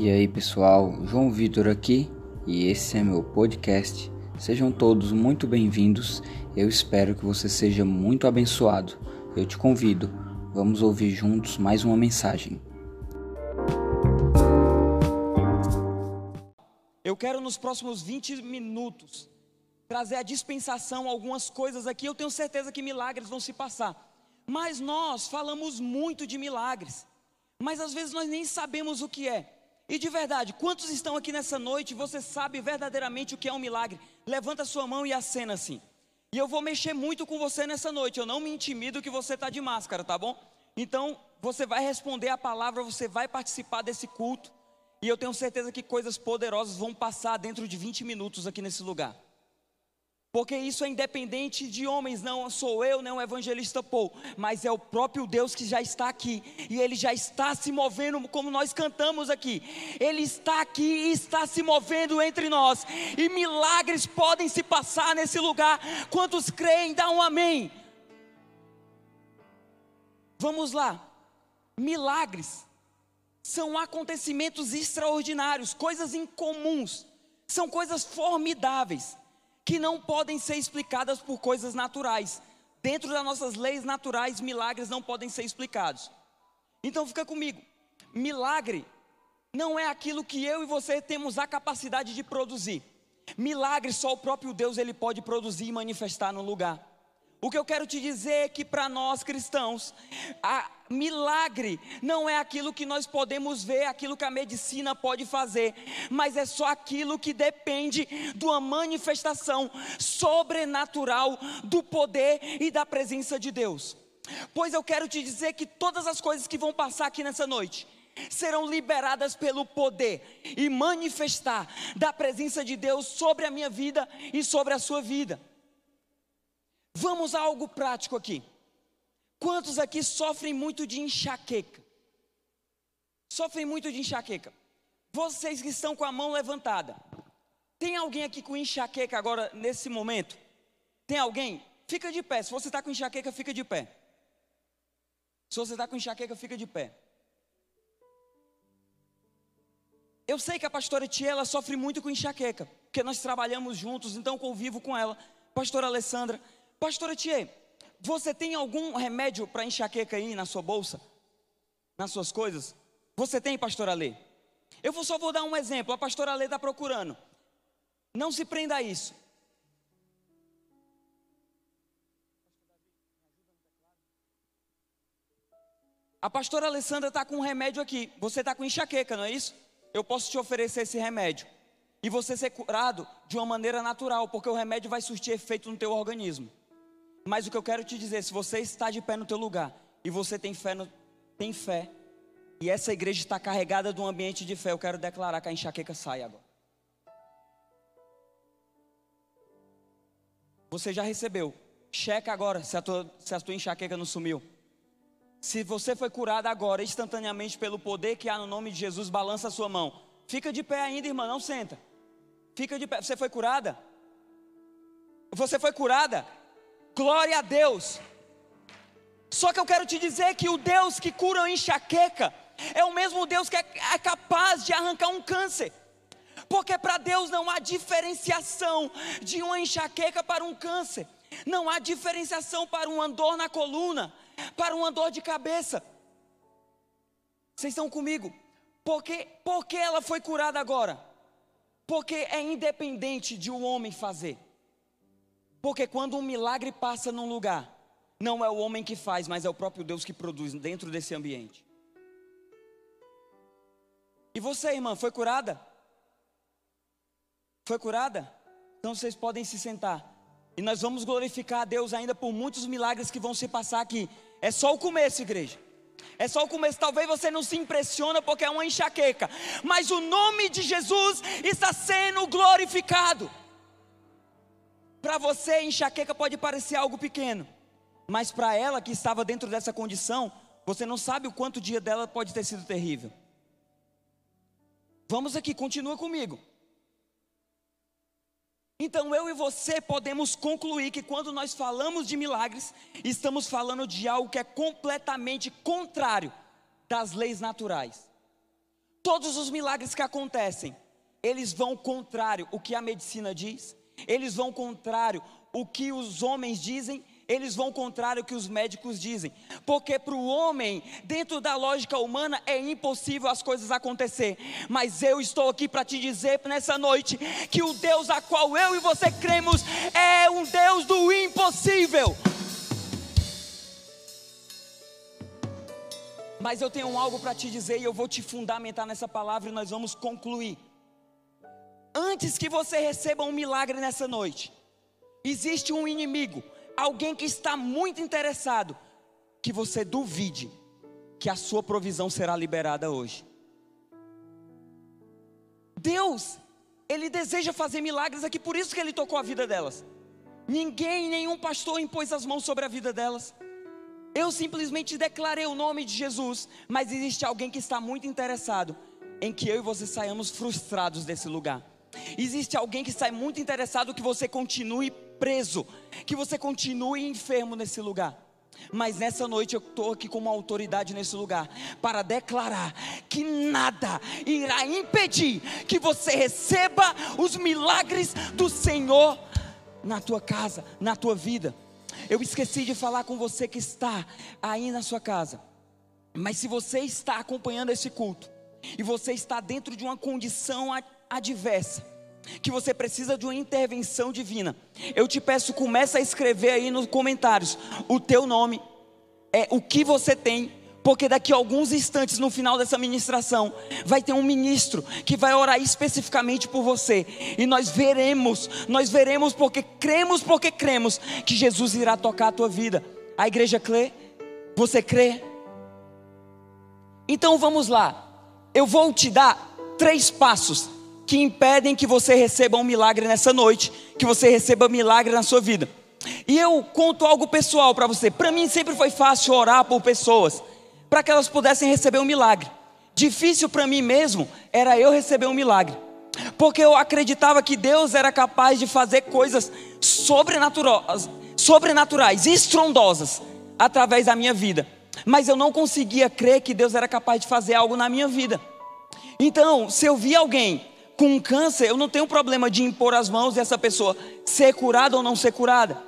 E aí pessoal, João Vitor aqui e esse é meu podcast. Sejam todos muito bem-vindos. Eu espero que você seja muito abençoado. Eu te convido, vamos ouvir juntos mais uma mensagem. Eu quero nos próximos 20 minutos trazer a dispensação, algumas coisas aqui. Eu tenho certeza que milagres vão se passar. Mas nós falamos muito de milagres, mas às vezes nós nem sabemos o que é. E de verdade, quantos estão aqui nessa noite e você sabe verdadeiramente o que é um milagre? Levanta sua mão e acena assim. E eu vou mexer muito com você nessa noite. Eu não me intimido que você está de máscara, tá bom? Então, você vai responder a palavra, você vai participar desse culto. E eu tenho certeza que coisas poderosas vão passar dentro de 20 minutos aqui nesse lugar. Porque isso é independente de homens, não sou eu, nem o evangelista Paul, mas é o próprio Deus que já está aqui, e ele já está se movendo, como nós cantamos aqui. Ele está aqui e está se movendo entre nós, e milagres podem se passar nesse lugar. Quantos creem, dá um amém. Vamos lá, milagres são acontecimentos extraordinários, coisas incomuns, são coisas formidáveis, que não podem ser explicadas por coisas naturais. Dentro das nossas leis naturais, milagres não podem ser explicados. Então fica comigo. Milagre não é aquilo que eu e você temos a capacidade de produzir. Milagre só o próprio Deus ele pode produzir e manifestar no lugar. O que eu quero te dizer é que para nós cristãos, a milagre não é aquilo que nós podemos ver, aquilo que a medicina pode fazer, mas é só aquilo que depende de uma manifestação sobrenatural do poder e da presença de Deus. Pois eu quero te dizer que todas as coisas que vão passar aqui nessa noite, serão liberadas pelo poder e manifestar da presença de Deus sobre a minha vida e sobre a sua vida. Vamos a algo prático aqui. Quantos aqui sofrem muito de enxaqueca? Sofrem muito de enxaqueca. Vocês que estão com a mão levantada. Tem alguém aqui com enxaqueca agora nesse momento? Tem alguém? Fica de pé. Se você está com enxaqueca, fica de pé. Se você está com enxaqueca, fica de pé. Eu sei que a pastora Tia ela sofre muito com enxaqueca, porque nós trabalhamos juntos, então convivo com ela. Pastora Alessandra, Pastora Tia, você tem algum remédio para enxaqueca aí na sua bolsa? Nas suas coisas? Você tem, pastora Lê? Eu só vou dar um exemplo. A pastora Lê está procurando. Não se prenda a isso. A pastora Alessandra está com um remédio aqui. Você está com enxaqueca, não é isso? Eu posso te oferecer esse remédio. E você ser curado de uma maneira natural, porque o remédio vai surtir efeito no teu organismo. Mas o que eu quero te dizer, se você está de pé no teu lugar e você tem fé, no, tem fé, e essa igreja está carregada de um ambiente de fé, eu quero declarar que a enxaqueca sai agora. Você já recebeu. Checa agora se a tua, se a tua enxaqueca não sumiu. Se você foi curado agora, instantaneamente, pelo poder que há no nome de Jesus, balança a sua mão. Fica de pé ainda, irmã, não senta. Fica de pé. Você foi curada? Você foi curada? Glória a Deus. Só que eu quero te dizer que o Deus que cura a enxaqueca é o mesmo Deus que é, é capaz de arrancar um câncer. Porque para Deus não há diferenciação de uma enxaqueca para um câncer. Não há diferenciação para uma dor na coluna, para uma dor de cabeça. Vocês estão comigo? Porque, porque ela foi curada agora? Porque é independente de um homem fazer. Porque quando um milagre passa num lugar, não é o homem que faz, mas é o próprio Deus que produz dentro desse ambiente. E você, irmã, foi curada? Foi curada? Então vocês podem se sentar. E nós vamos glorificar a Deus ainda por muitos milagres que vão se passar aqui. É só o começo, igreja. É só o começo. Talvez você não se impressiona porque é uma enxaqueca, mas o nome de Jesus está sendo glorificado. Para você, enxaqueca pode parecer algo pequeno, mas para ela que estava dentro dessa condição, você não sabe o quanto o dia dela pode ter sido terrível. Vamos aqui, continua comigo. Então eu e você podemos concluir que quando nós falamos de milagres, estamos falando de algo que é completamente contrário das leis naturais. Todos os milagres que acontecem, eles vão contrário o que a medicina diz, eles vão contrário o que os homens dizem, eles vão contrário o que os médicos dizem. Porque para o homem, dentro da lógica humana, é impossível as coisas acontecer. Mas eu estou aqui para te dizer nessa noite que o Deus a qual eu e você cremos é um Deus do impossível. Mas eu tenho algo para te dizer e eu vou te fundamentar nessa palavra e nós vamos concluir. Antes que você receba um milagre nessa noite, existe um inimigo alguém que está muito interessado, que você duvide que a sua provisão será liberada hoje. Deus, Ele deseja fazer milagres aqui, por isso que Ele tocou a vida delas. Ninguém, nenhum pastor impôs as mãos sobre a vida delas. Eu simplesmente declarei o nome de Jesus, mas existe alguém que está muito interessado em que eu e você saiamos frustrados desse lugar. Existe alguém que está muito interessado que você continue preso, que você continue enfermo nesse lugar. Mas nessa noite eu estou aqui como autoridade nesse lugar para declarar que nada irá impedir que você receba os milagres do Senhor na tua casa, na tua vida. Eu esqueci de falar com você que está aí na sua casa. Mas se você está acompanhando esse culto e você está dentro de uma condição adversa, que você precisa de uma intervenção divina, eu te peço, começa a escrever aí nos comentários o teu nome, é o que você tem, porque daqui a alguns instantes no final dessa ministração vai ter um ministro que vai orar especificamente por você e nós veremos, nós veremos porque cremos, porque cremos que Jesus irá tocar a tua vida. A igreja crê? Você crê? Então vamos lá. Eu vou te dar três passos que impedem que você receba um milagre nessa noite, que você receba milagre na sua vida. E eu conto algo pessoal para você. Para mim sempre foi fácil orar por pessoas, para que elas pudessem receber um milagre. Difícil para mim mesmo era eu receber um milagre. Porque eu acreditava que Deus era capaz de fazer coisas sobrenaturais, sobrenaturais, estrondosas através da minha vida. Mas eu não conseguia crer que Deus era capaz de fazer algo na minha vida. Então, se eu vi alguém com câncer, eu não tenho problema de impor as mãos e essa pessoa ser curada ou não ser curada.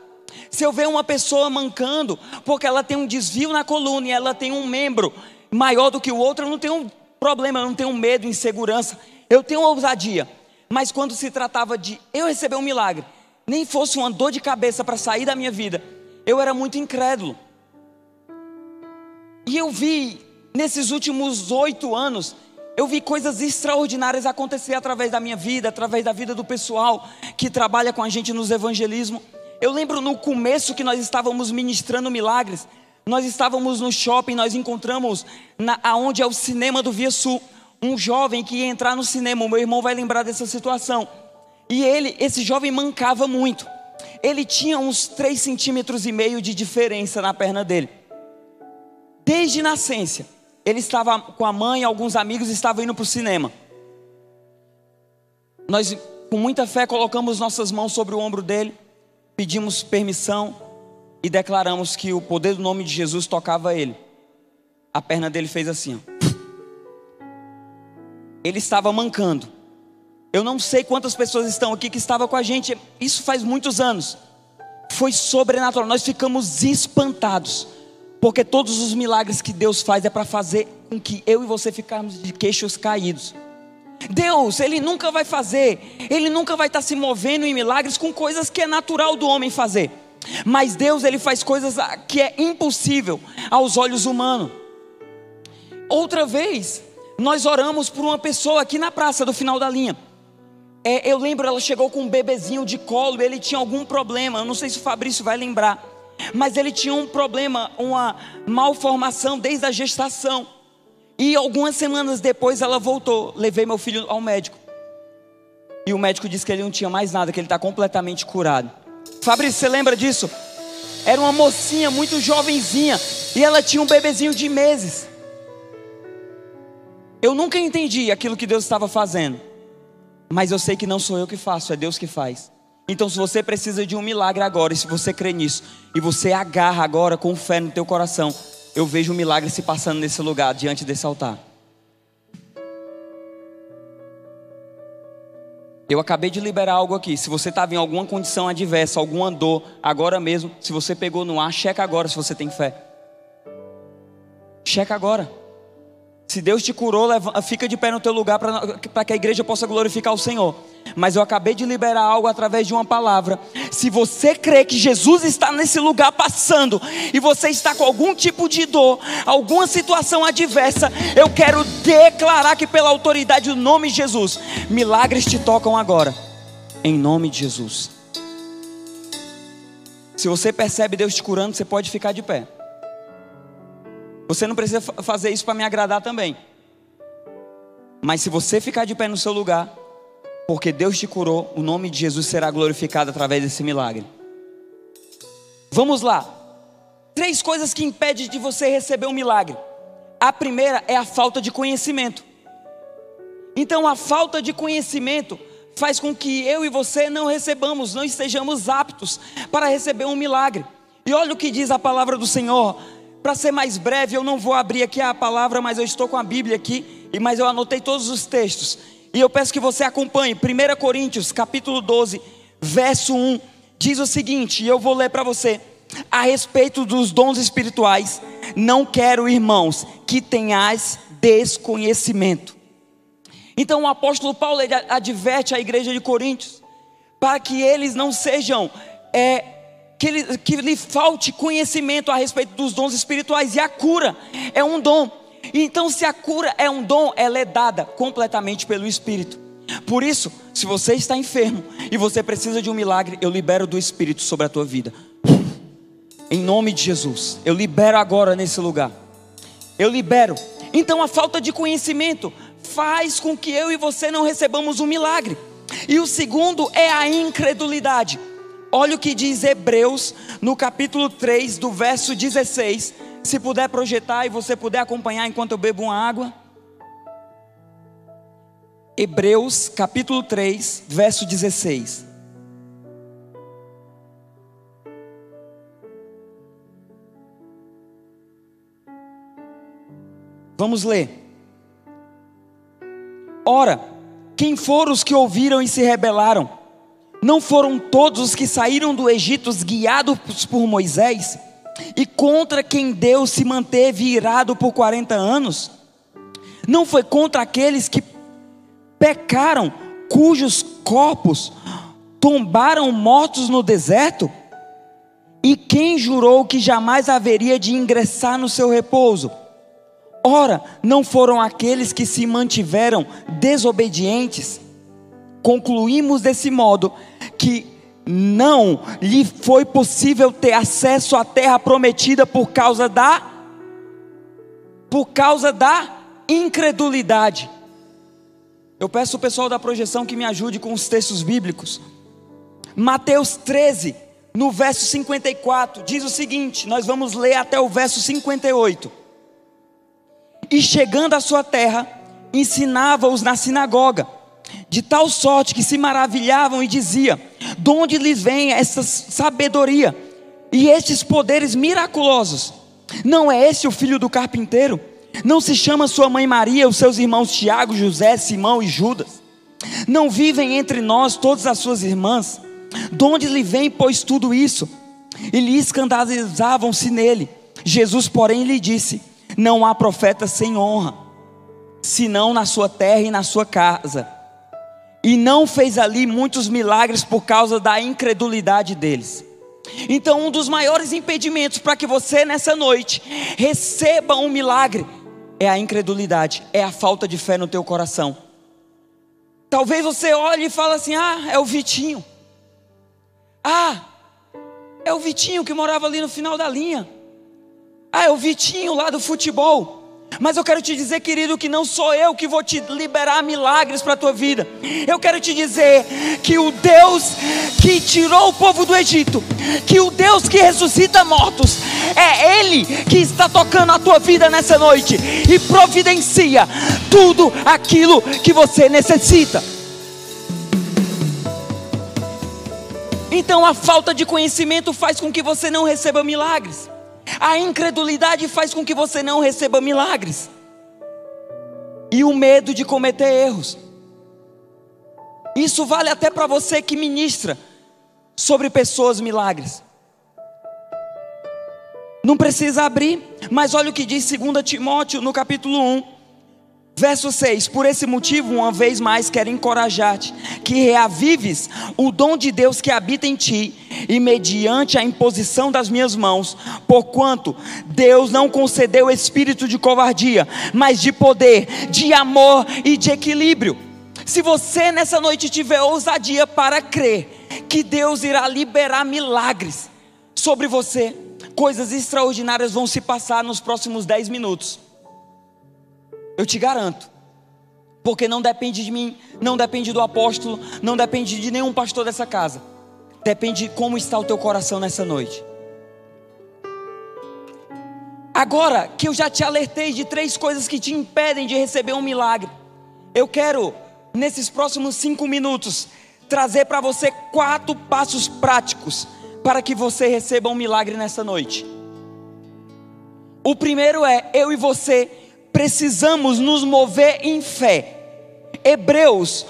Se eu ver uma pessoa mancando, porque ela tem um desvio na coluna e ela tem um membro maior do que o outro, eu não tenho problema, eu não tenho medo, insegurança, eu tenho ousadia. Mas quando se tratava de eu receber um milagre, nem fosse uma dor de cabeça para sair da minha vida, eu era muito incrédulo. E eu vi nesses últimos oito anos eu vi coisas extraordinárias acontecer através da minha vida, através da vida do pessoal que trabalha com a gente nos evangelismo. Eu lembro no começo que nós estávamos ministrando milagres. Nós estávamos no shopping, nós encontramos na, aonde é o cinema do Via Sul, um jovem que ia entrar no cinema. O meu irmão vai lembrar dessa situação. E ele, esse jovem mancava muito. Ele tinha uns 3 centímetros e meio de diferença na perna dele. Desde nascença ele estava com a mãe, alguns amigos estavam indo para o cinema. Nós, com muita fé, colocamos nossas mãos sobre o ombro dele, pedimos permissão e declaramos que o poder do nome de Jesus tocava ele. A perna dele fez assim. Ó. Ele estava mancando. Eu não sei quantas pessoas estão aqui que estavam com a gente. Isso faz muitos anos. Foi sobrenatural. Nós ficamos espantados porque todos os milagres que Deus faz é para fazer com que eu e você ficarmos de queixos caídos. Deus, Ele nunca vai fazer, Ele nunca vai estar se movendo em milagres com coisas que é natural do homem fazer. Mas Deus, Ele faz coisas que é impossível aos olhos humanos. Outra vez, nós oramos por uma pessoa aqui na praça do final da linha. É, eu lembro, ela chegou com um bebezinho de colo, ele tinha algum problema. Eu não sei se o Fabrício vai lembrar mas ele tinha um problema, uma malformação desde a gestação. E algumas semanas depois ela voltou. Levei meu filho ao médico. E o médico disse que ele não tinha mais nada, que ele está completamente curado. Fabrício, você lembra disso? Era uma mocinha muito jovenzinha e ela tinha um bebezinho de meses. Eu nunca entendi aquilo que Deus estava fazendo, mas eu sei que não sou eu que faço, é Deus que faz. Então, se você precisa de um milagre agora, e se você crê nisso, e você agarra agora com fé no teu coração, eu vejo um milagre se passando nesse lugar, diante desse altar. Eu acabei de liberar algo aqui. Se você estava em alguma condição adversa, alguma dor, agora mesmo, se você pegou no ar, checa agora se você tem fé. Checa agora. Se Deus te curou, fica de pé no teu lugar para que a igreja possa glorificar o Senhor. Mas eu acabei de liberar algo através de uma palavra. Se você crê que Jesus está nesse lugar passando e você está com algum tipo de dor, alguma situação adversa, eu quero declarar que pela autoridade do nome de Jesus, milagres te tocam agora. Em nome de Jesus. Se você percebe Deus te curando, você pode ficar de pé. Você não precisa fazer isso para me agradar também. Mas se você ficar de pé no seu lugar, porque Deus te curou, o nome de Jesus será glorificado através desse milagre. Vamos lá. Três coisas que impedem de você receber um milagre. A primeira é a falta de conhecimento. Então, a falta de conhecimento faz com que eu e você não recebamos, não estejamos aptos para receber um milagre. E olha o que diz a palavra do Senhor para ser mais breve, eu não vou abrir aqui a palavra, mas eu estou com a Bíblia aqui, mas eu anotei todos os textos. E eu peço que você acompanhe. 1 Coríntios, capítulo 12, verso 1, diz o seguinte, e eu vou ler para você. A respeito dos dons espirituais, não quero, irmãos, que tenhais desconhecimento. Então o apóstolo Paulo adverte a igreja de Coríntios para que eles não sejam é, que, que lhe falte conhecimento a respeito dos dons espirituais. E a cura é um dom. Então, se a cura é um dom, ela é dada completamente pelo Espírito. Por isso, se você está enfermo e você precisa de um milagre, eu libero do Espírito sobre a tua vida. Em nome de Jesus, eu libero agora nesse lugar. Eu libero. Então, a falta de conhecimento faz com que eu e você não recebamos um milagre. E o segundo é a incredulidade. Olha o que diz Hebreus no capítulo 3, do verso 16. Se puder projetar e você puder acompanhar enquanto eu bebo uma água. Hebreus capítulo 3, verso 16. Vamos ler. Ora, quem foram os que ouviram e se rebelaram? Não foram todos os que saíram do Egito guiados por Moisés e contra quem Deus se manteve irado por 40 anos? Não foi contra aqueles que pecaram, cujos corpos tombaram mortos no deserto? E quem jurou que jamais haveria de ingressar no seu repouso? Ora, não foram aqueles que se mantiveram desobedientes? Concluímos desse modo que não lhe foi possível ter acesso à terra prometida por causa da por causa da incredulidade. Eu peço o pessoal da projeção que me ajude com os textos bíblicos. Mateus 13, no verso 54, diz o seguinte: nós vamos ler até o verso 58. E chegando à sua terra, ensinava-os na sinagoga de tal sorte que se maravilhavam e dizia: De onde lhes vem essa sabedoria e estes poderes miraculosos? Não é esse o filho do carpinteiro? Não se chama sua mãe Maria, os seus irmãos Tiago, José, Simão e Judas? Não vivem entre nós todas as suas irmãs? De onde lhe vem, pois, tudo isso? E lhe escandalizavam-se nele. Jesus, porém, lhe disse: Não há profeta sem honra, senão na sua terra e na sua casa e não fez ali muitos milagres por causa da incredulidade deles. Então, um dos maiores impedimentos para que você nessa noite receba um milagre é a incredulidade, é a falta de fé no teu coração. Talvez você olhe e fale assim: "Ah, é o Vitinho". Ah, é o Vitinho que morava ali no final da linha. Ah, é o Vitinho lá do futebol. Mas eu quero te dizer, querido, que não sou eu que vou te liberar milagres para a tua vida. Eu quero te dizer que o Deus que tirou o povo do Egito, que o Deus que ressuscita mortos, é Ele que está tocando a tua vida nessa noite e providencia tudo aquilo que você necessita. Então a falta de conhecimento faz com que você não receba milagres. A incredulidade faz com que você não receba milagres. E o medo de cometer erros. Isso vale até para você que ministra sobre pessoas milagres. Não precisa abrir, mas olha o que diz 2 Timóteo no capítulo 1, verso 6: Por esse motivo, uma vez mais, quero encorajar-te, que reavives o dom de Deus que habita em ti, e mediante a imposição das minhas mãos, porquanto Deus não concedeu espírito de covardia, mas de poder, de amor e de equilíbrio. Se você nessa noite tiver ousadia para crer que Deus irá liberar milagres sobre você, coisas extraordinárias vão se passar nos próximos 10 minutos. Eu te garanto. Porque não depende de mim, não depende do apóstolo, não depende de nenhum pastor dessa casa. Depende de como está o teu coração nessa noite. Agora que eu já te alertei de três coisas que te impedem de receber um milagre, eu quero, nesses próximos cinco minutos, trazer para você quatro passos práticos para que você receba um milagre nessa noite. O primeiro é: eu e você precisamos nos mover em fé. Hebreus,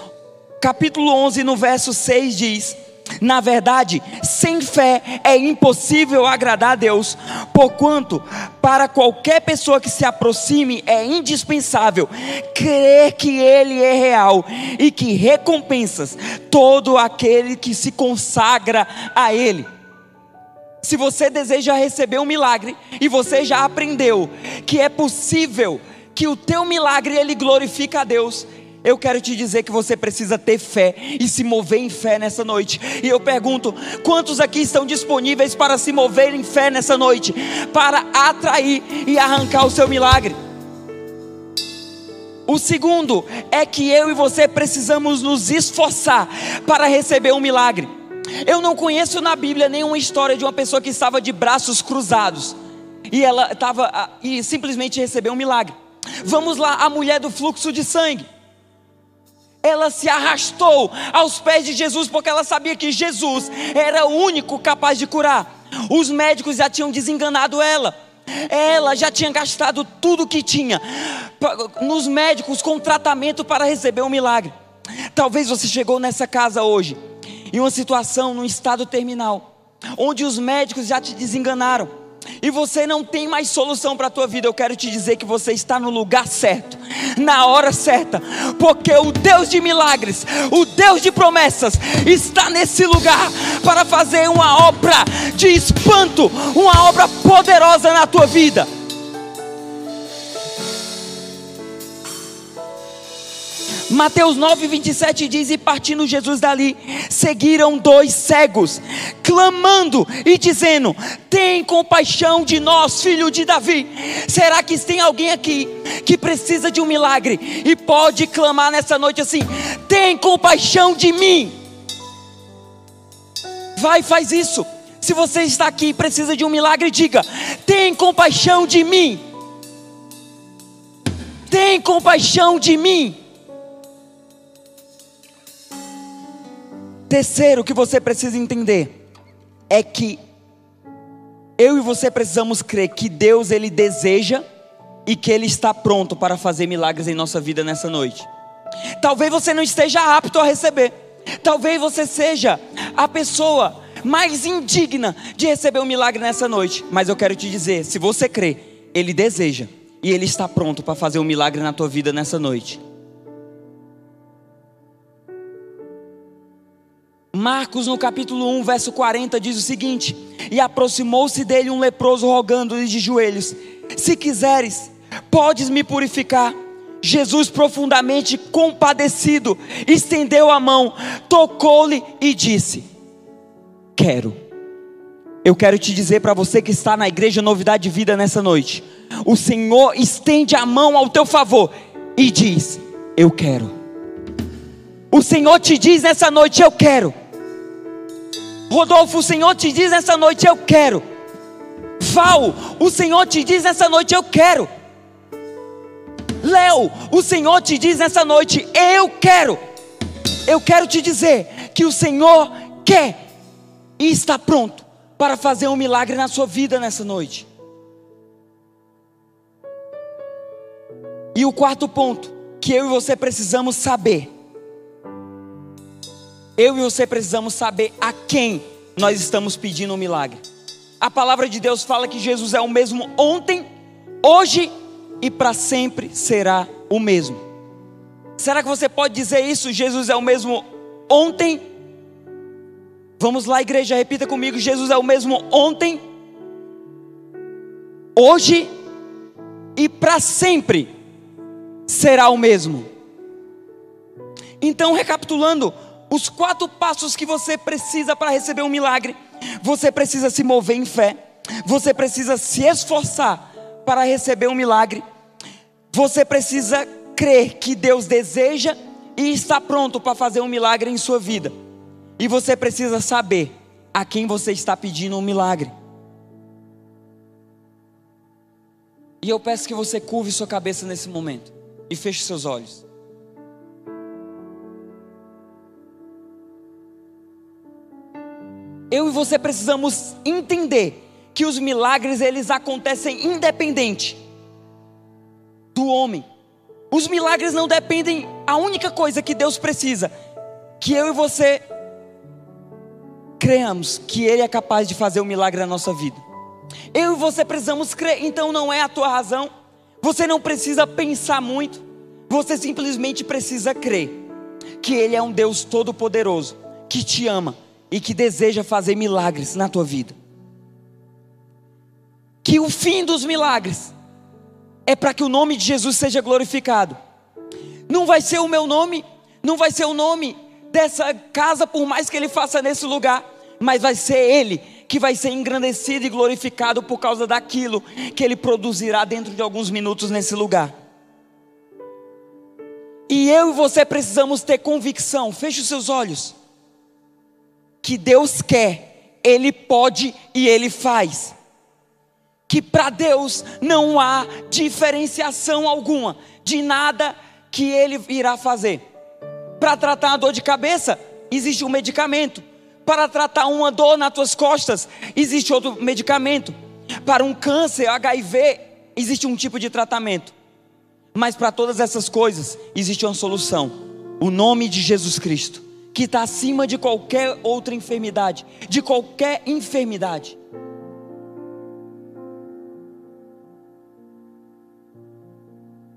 capítulo 11, no verso 6 diz: na verdade, sem fé é impossível agradar a Deus, porquanto, para qualquer pessoa que se aproxime, é indispensável crer que Ele é real e que recompensas todo aquele que se consagra a Ele. Se você deseja receber um milagre e você já aprendeu que é possível que o teu milagre ele glorifica a Deus, eu quero te dizer que você precisa ter fé e se mover em fé nessa noite. E eu pergunto: quantos aqui estão disponíveis para se mover em fé nessa noite? Para atrair e arrancar o seu milagre. O segundo é que eu e você precisamos nos esforçar para receber um milagre. Eu não conheço na Bíblia nenhuma história de uma pessoa que estava de braços cruzados e ela estava e simplesmente recebeu um milagre. Vamos lá, a mulher do fluxo de sangue ela se arrastou aos pés de Jesus porque ela sabia que Jesus era o único capaz de curar. Os médicos já tinham desenganado ela. Ela já tinha gastado tudo que tinha nos médicos com tratamento para receber um milagre. Talvez você chegou nessa casa hoje em uma situação, num estado terminal, onde os médicos já te desenganaram e você não tem mais solução para a tua vida, eu quero te dizer que você está no lugar certo, na hora certa, porque o Deus de milagres, o Deus de promessas, está nesse lugar para fazer uma obra de espanto, uma obra poderosa na tua vida. Mateus 9, 27 diz: E partindo Jesus dali, seguiram dois cegos, clamando e dizendo: Tem compaixão de nós, filho de Davi. Será que tem alguém aqui que precisa de um milagre e pode clamar nessa noite assim: Tem compaixão de mim? Vai, faz isso. Se você está aqui e precisa de um milagre, diga: Tem compaixão de mim. Tem compaixão de mim. Terceiro que você precisa entender é que eu e você precisamos crer que Deus ele deseja e que ele está pronto para fazer milagres em nossa vida nessa noite. Talvez você não esteja apto a receber. Talvez você seja a pessoa mais indigna de receber um milagre nessa noite. Mas eu quero te dizer, se você crê, ele deseja e ele está pronto para fazer um milagre na tua vida nessa noite. Marcos, no capítulo 1, verso 40, diz o seguinte: E aproximou-se dele um leproso, rogando-lhe de joelhos: Se quiseres, podes me purificar. Jesus, profundamente compadecido, estendeu a mão, tocou-lhe e disse: Quero. Eu quero te dizer para você que está na igreja Novidade de Vida nessa noite: o Senhor estende a mão ao teu favor e diz: Eu quero. O Senhor te diz nessa noite: Eu quero. Rodolfo, o Senhor te diz nessa noite: Eu quero. Val, o Senhor te diz nessa noite: Eu quero. Léo, o Senhor te diz nessa noite: Eu quero. Eu quero te dizer que o Senhor quer e está pronto para fazer um milagre na sua vida nessa noite. E o quarto ponto que eu e você precisamos saber eu e você precisamos saber a quem nós estamos pedindo um milagre. A palavra de Deus fala que Jesus é o mesmo ontem, hoje e para sempre será o mesmo. Será que você pode dizer isso? Jesus é o mesmo ontem? Vamos lá, igreja, repita comigo: Jesus é o mesmo ontem, hoje e para sempre será o mesmo. Então, recapitulando, os quatro passos que você precisa para receber um milagre: você precisa se mover em fé, você precisa se esforçar para receber um milagre, você precisa crer que Deus deseja e está pronto para fazer um milagre em sua vida, e você precisa saber a quem você está pedindo um milagre. E eu peço que você curve sua cabeça nesse momento e feche seus olhos. Eu e você precisamos entender que os milagres eles acontecem independente do homem. Os milagres não dependem, a única coisa que Deus precisa que eu e você creamos que ele é capaz de fazer o um milagre na nossa vida. Eu e você precisamos crer, então não é a tua razão. Você não precisa pensar muito. Você simplesmente precisa crer que ele é um Deus todo poderoso que te ama e que deseja fazer milagres na tua vida. Que o fim dos milagres é para que o nome de Jesus seja glorificado. Não vai ser o meu nome, não vai ser o nome dessa casa, por mais que ele faça nesse lugar, mas vai ser ele que vai ser engrandecido e glorificado por causa daquilo que ele produzirá dentro de alguns minutos nesse lugar. E eu e você precisamos ter convicção, feche os seus olhos que Deus quer, Ele pode e Ele faz. Que para Deus não há diferenciação alguma de nada que Ele irá fazer. Para tratar uma dor de cabeça, existe um medicamento. Para tratar uma dor nas tuas costas, existe outro medicamento. Para um câncer, HIV, existe um tipo de tratamento. Mas para todas essas coisas, existe uma solução: o nome de Jesus Cristo que está acima de qualquer outra enfermidade, de qualquer enfermidade.